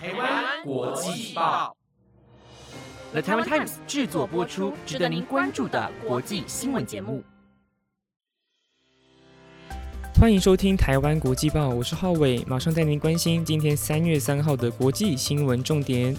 台湾国际报，The Taiwan Times 制作播出，值得您关注的国际新闻节目。欢迎收听台湾国际报，我是浩伟，马上带您关心今天三月三号的国际新闻重点。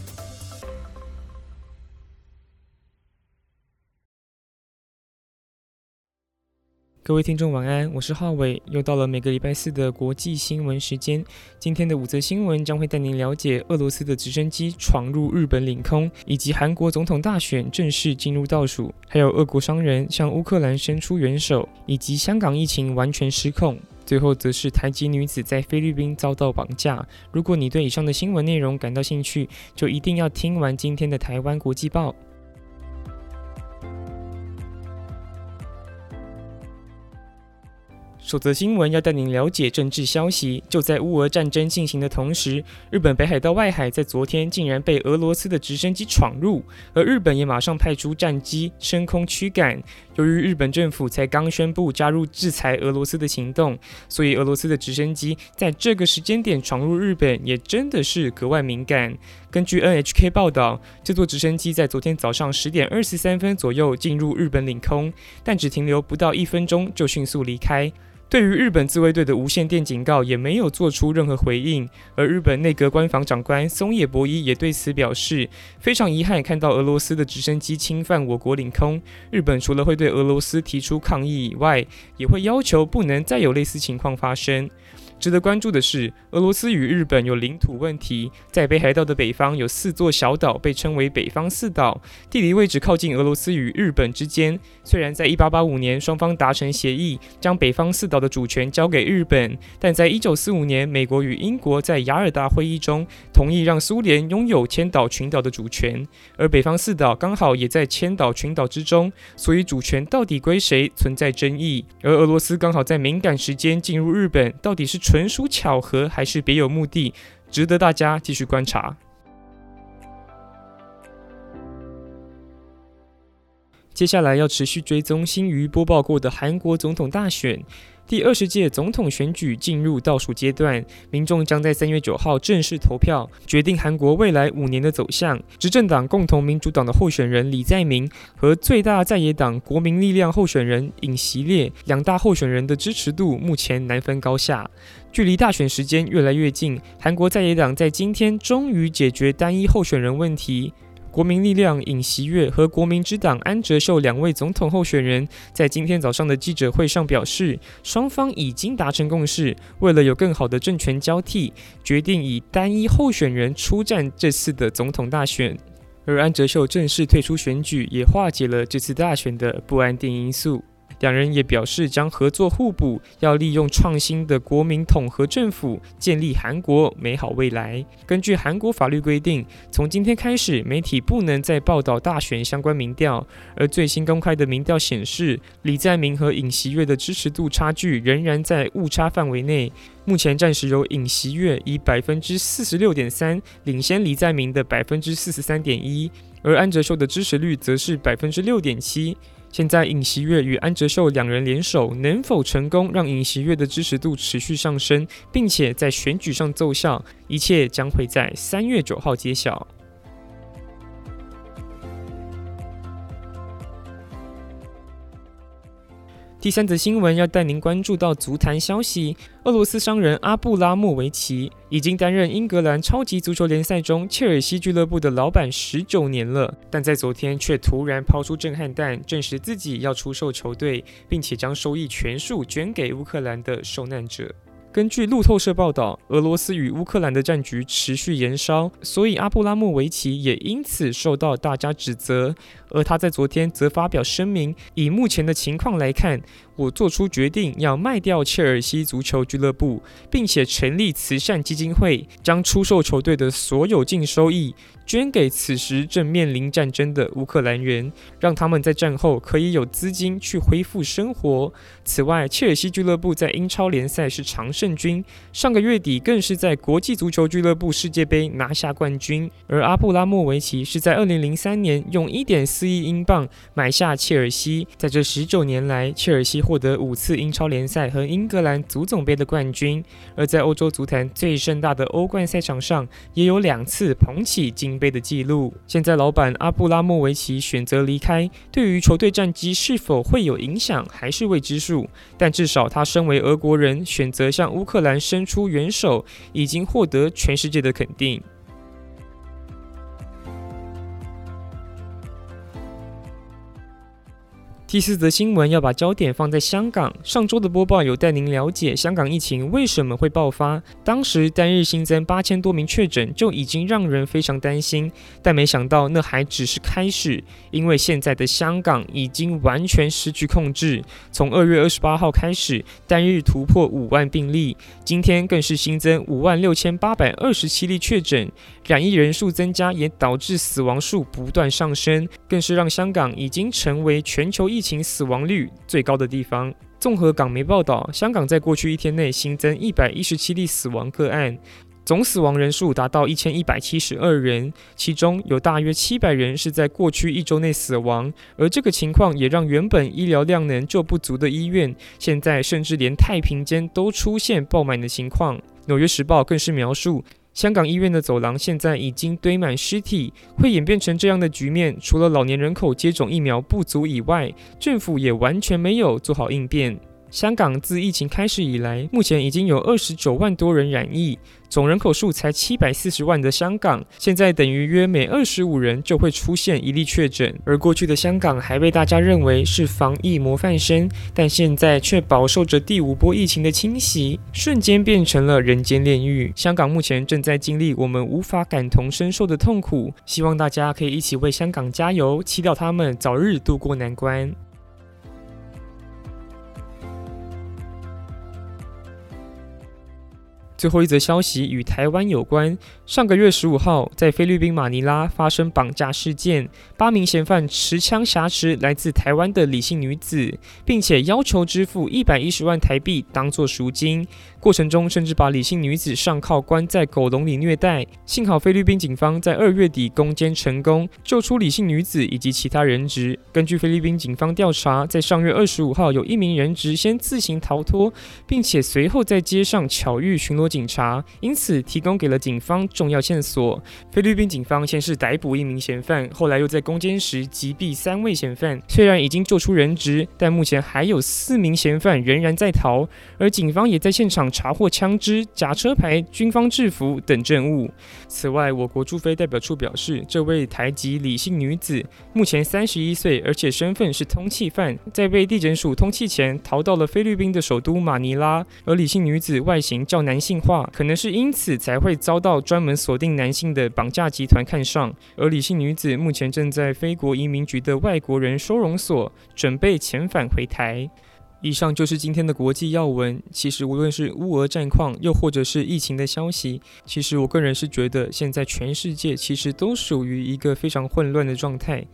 各位听众晚安，我是浩伟，又到了每个礼拜四的国际新闻时间。今天的五则新闻将会带您了解俄罗斯的直升机闯入日本领空，以及韩国总统大选正式进入倒数，还有俄国商人向乌克兰伸出援手，以及香港疫情完全失控。最后则是台籍女子在菲律宾遭到绑架。如果你对以上的新闻内容感到兴趣，就一定要听完今天的台湾国际报。首则新闻要带您了解政治消息。就在乌俄战争进行的同时，日本北海道外海在昨天竟然被俄罗斯的直升机闯入，而日本也马上派出战机升空驱赶。由于日本政府才刚宣布加入制裁俄罗斯的行动，所以俄罗斯的直升机在这个时间点闯入日本也真的是格外敏感。根据 NHK 报道，这座直升机在昨天早上十点二十三分左右进入日本领空，但只停留不到一分钟就迅速离开。对于日本自卫队的无线电警告，也没有做出任何回应。而日本内阁官房长官松野博一也对此表示，非常遗憾看到俄罗斯的直升机侵犯我国领空。日本除了会对俄罗斯提出抗议以外，也会要求不能再有类似情况发生。值得关注的是，俄罗斯与日本有领土问题。在北海道的北方有四座小岛，被称为北方四岛，地理位置靠近俄罗斯与日本之间。虽然在1885年双方达成协议，将北方四岛的主权交给日本，但在1945年，美国与英国在雅尔达会议中同意让苏联拥有千岛群岛的主权，而北方四岛刚好也在千岛群岛之中，所以主权到底归谁存在争议。而俄罗斯刚好在敏感时间进入日本，到底是？纯属巧合还是别有目的，值得大家继续观察。接下来要持续追踪新余播报过的韩国总统大选。第二十届总统选举进入倒数阶段，民众将在三月九号正式投票，决定韩国未来五年的走向。执政党共同民主党的候选人李在明和最大在野党国民力量候选人尹锡烈两大候选人的支持度目前难分高下。距离大选时间越来越近，韩国在野党在今天终于解决单一候选人问题。国民力量尹锡悦和国民之党安哲秀两位总统候选人，在今天早上的记者会上表示，双方已经达成共识，为了有更好的政权交替，决定以单一候选人出战这次的总统大选。而安哲秀正式退出选举，也化解了这次大选的不安定因素。两人也表示将合作互补，要利用创新的国民统合政府建立韩国美好未来。根据韩国法律规定，从今天开始，媒体不能再报道大选相关民调。而最新公开的民调显示，李在明和尹锡悦的支持度差距仍然在误差范围内。目前暂时由尹锡悦以百分之四十六点三领先李在明的百分之四十三点一，而安哲秀的支持率则是百分之六点七。现在尹锡悦与安哲秀两人联手，能否成功让尹锡悦的支持度持续上升，并且在选举上奏效？一切将会在三月九号揭晓。第三则新闻要带您关注到足坛消息：俄罗斯商人阿布拉莫维奇已经担任英格兰超级足球联赛中切尔西俱乐部的老板十九年了，但在昨天却突然抛出震撼弹，证实自己要出售球队，并且将收益全数捐给乌克兰的受难者。根据路透社报道，俄罗斯与乌克兰的战局持续延烧，所以阿布拉莫维奇也因此受到大家指责。而他在昨天则发表声明，以目前的情况来看，我做出决定要卖掉切尔西足球俱乐部，并且成立慈善基金会，将出售球队的所有净收益。捐给此时正面临战争的乌克兰人，让他们在战后可以有资金去恢复生活。此外，切尔西俱乐部在英超联赛是常胜军，上个月底更是在国际足球俱乐部世界杯拿下冠军。而阿布拉莫维奇是在2003年用1.4四亿英镑买下切尔西。在这十九年来，切尔西获得五次英超联赛和英格兰足总杯的冠军，而在欧洲足坛最盛大的欧冠赛场上，也有两次捧起金杯的记录。现在老板阿布拉莫维奇选择离开，对于球队战绩是否会有影响，还是未知数。但至少他身为俄国人，选择向乌克兰伸出援手，已经获得全世界的肯定。第四则新闻要把焦点放在香港。上周的播报有带您了解香港疫情为什么会爆发。当时单日新增八千多名确诊就已经让人非常担心，但没想到那还只是开始，因为现在的香港已经完全失去控制。从二月二十八号开始，单日突破五万病例，今天更是新增五万六千八百二十七例确诊，染疫人数增加也导致死亡数不断上升，更是让香港已经成为全球疫。疫情死亡率最高的地方。综合港媒报道，香港在过去一天内新增一百一十七例死亡个案，总死亡人数达到一千一百七十二人，其中有大约七百人是在过去一周内死亡。而这个情况也让原本医疗量能就不足的医院，现在甚至连太平间都出现爆满的情况。纽约时报更是描述。香港医院的走廊现在已经堆满尸体，会演变成这样的局面，除了老年人口接种疫苗不足以外，政府也完全没有做好应变。香港自疫情开始以来，目前已经有二十九万多人染疫，总人口数才七百四十万的香港，现在等于约每二十五人就会出现一例确诊。而过去的香港还被大家认为是防疫模范生，但现在却饱受着第五波疫情的侵袭，瞬间变成了人间炼狱。香港目前正在经历我们无法感同身受的痛苦，希望大家可以一起为香港加油，祈祷他们早日渡过难关。最后一则消息与台湾有关。上个月十五号，在菲律宾马尼拉发生绑架事件，八名嫌犯持枪挟持来自台湾的李姓女子，并且要求支付一百一十万台币当做赎金。过程中甚至把李姓女子上铐关在狗笼里虐待。幸好菲律宾警方在二月底攻坚成功，救出李姓女子以及其他人质。根据菲律宾警方调查，在上月二十五号，有一名人质先自行逃脱，并且随后在街上巧遇巡逻警察，因此提供给了警方重要线索。菲律宾警方先是逮捕一名嫌犯，后来又在攻坚时击毙三位嫌犯。虽然已经救出人质，但目前还有四名嫌犯仍然在逃，而警方也在现场。查获枪支、假车牌、军方制服等证物。此外，我国驻菲代表处表示，这位台籍李姓女子目前三十一岁，而且身份是通缉犯，在被地检署通缉前逃到了菲律宾的首都马尼拉。而李姓女子外形较男性话，可能是因此才会遭到专门锁定男性的绑架集团看上。而李姓女子目前正在非国移民局的外国人收容所，准备遣返回台。以上就是今天的国际要闻。其实无论是乌俄战况，又或者是疫情的消息，其实我个人是觉得，现在全世界其实都属于一个非常混乱的状态。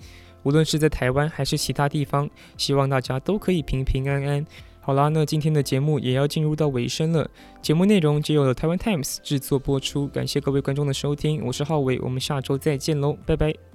无论是在台湾还是其他地方，希望大家都可以平平安安。好啦，那今天的节目也要进入到尾声了。节目内容皆由台湾 Times 制作播出，感谢各位观众的收听，我是浩伟，我们下周再见喽，拜拜。